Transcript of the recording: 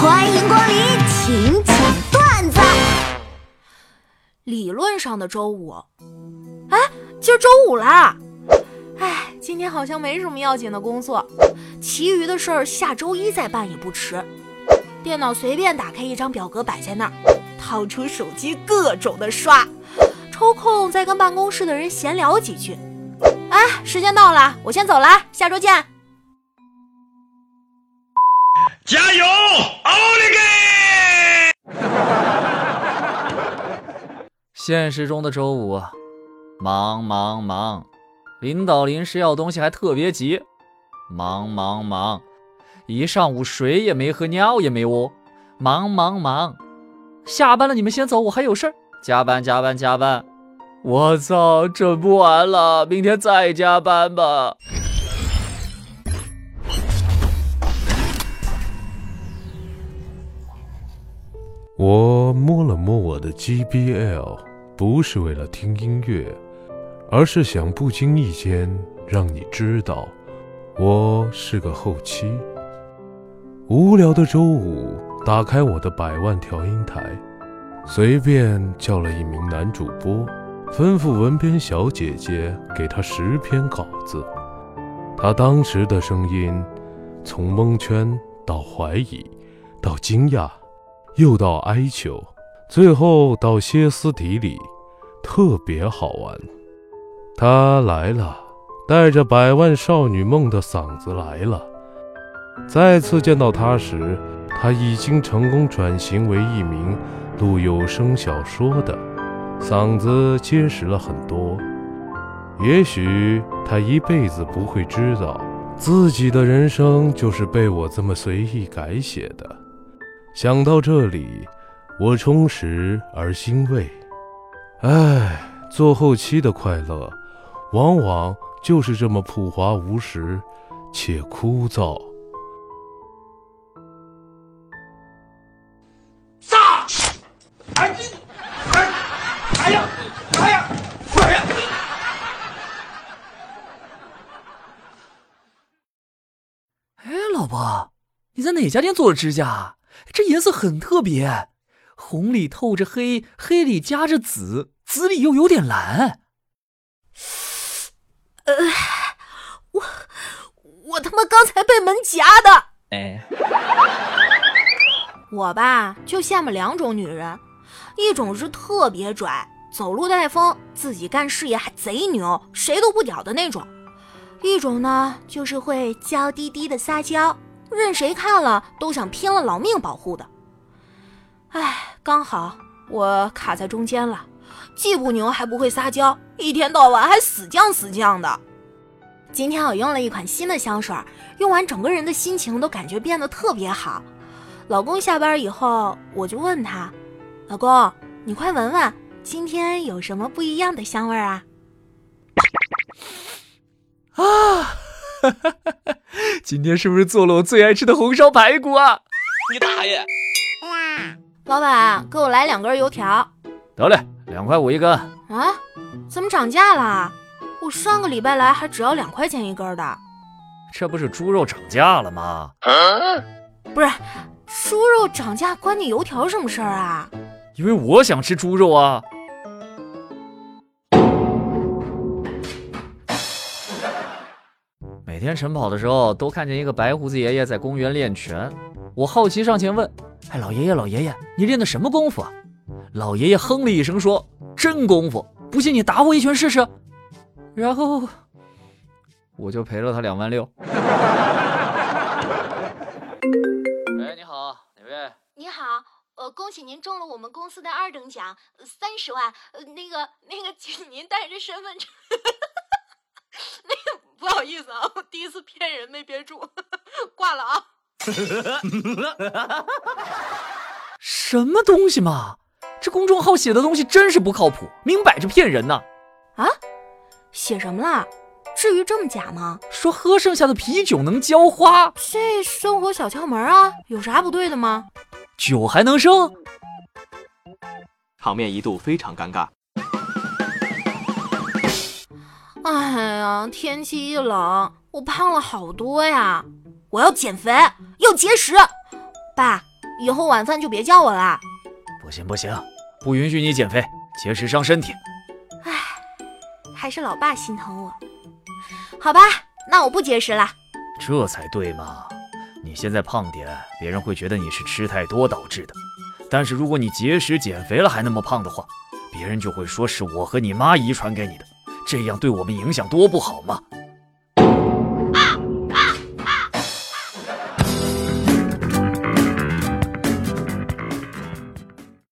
欢迎光临，请讲段子。理论上的周五，哎，今儿周五啦！哎，今天好像没什么要紧的工作，其余的事儿下周一再办也不迟。电脑随便打开一张表格摆在那儿，掏出手机各种的刷，抽空再跟办公室的人闲聊几句。哎，时间到了，我先走了，下周见。加油，奥利给！现实中的周五，忙忙忙，领导临时要东西还特别急，忙忙忙，一上午水也没喝，尿也没屙，忙忙忙。下班了你们先走，我还有事儿，加班加班加班。我操，整不完了，明天再加班吧。我摸了摸我的 GBL，不是为了听音乐，而是想不经意间让你知道，我是个后期。无聊的周五，打开我的百万调音台，随便叫了一名男主播，吩咐文编小姐姐给他十篇稿子。他当时的声音，从蒙圈到怀疑，到惊讶。又到哀求，最后到歇斯底里，特别好玩。他来了，带着百万少女梦的嗓子来了。再次见到他时，他已经成功转型为一名录有声小说的，嗓子结实了很多。也许他一辈子不会知道，自己的人生就是被我这么随意改写的。想到这里，我充实而欣慰。唉，做后期的快乐，往往就是这么朴华无实且枯燥。炸！哎哎哎呀哎呀哎呀！哎，老婆，你在哪家店做的指甲？这颜色很特别，红里透着黑，黑里夹着紫，紫里又有点蓝。呃，我我他妈刚才被门夹的。哎，我吧就羡慕两种女人，一种是特别拽，走路带风，自己干事业还贼牛，谁都不屌的那种；一种呢就是会娇滴滴的撒娇。任谁看了都想拼了老命保护的，哎，刚好我卡在中间了，既不牛还不会撒娇，一天到晚还死犟死犟的。今天我用了一款新的香水，用完整个人的心情都感觉变得特别好。老公下班以后，我就问他：“老公，你快闻闻，今天有什么不一样的香味啊？” 啊！哈哈哈今天是不是做了我最爱吃的红烧排骨啊？你大爷！老板，给我来两根油条。得嘞，两块五一根。啊？怎么涨价了？我上个礼拜来还只要两块钱一根的。这不是猪肉涨价了吗？不是，猪肉涨价关你油条什么事儿啊？因为我想吃猪肉啊。每天晨跑的时候，都看见一个白胡子爷爷在公园练拳。我好奇上前问：“哎，老爷爷，老爷爷，你练的什么功夫啊？”老爷爷哼了一声说：“真功夫，不信你打我一拳试试。”然后我就赔了他两万六。喂，你好，哪位？你好，呃，恭喜您中了我们公司的二等奖，三十万。呃，那个，那个，请您带着身份证。那个。不好意思啊，第一次骗人没憋住，挂了啊！什么东西嘛？这公众号写的东西真是不靠谱，明摆着骗人呢！啊？写什么了？至于这么假吗？说喝剩下的啤酒能浇花，这生活小窍门啊，有啥不对的吗？酒还能生？场面一度非常尴尬。哎呀，天气一冷，我胖了好多呀！我要减肥，要节食。爸，以后晚饭就别叫我啦。不行不行，不允许你减肥，节食伤身体。唉，还是老爸心疼我。好吧，那我不节食了。这才对嘛！你现在胖点，别人会觉得你是吃太多导致的。但是如果你节食减肥了还那么胖的话，别人就会说是我和你妈遗传给你的，这样对我们影响多不好吗！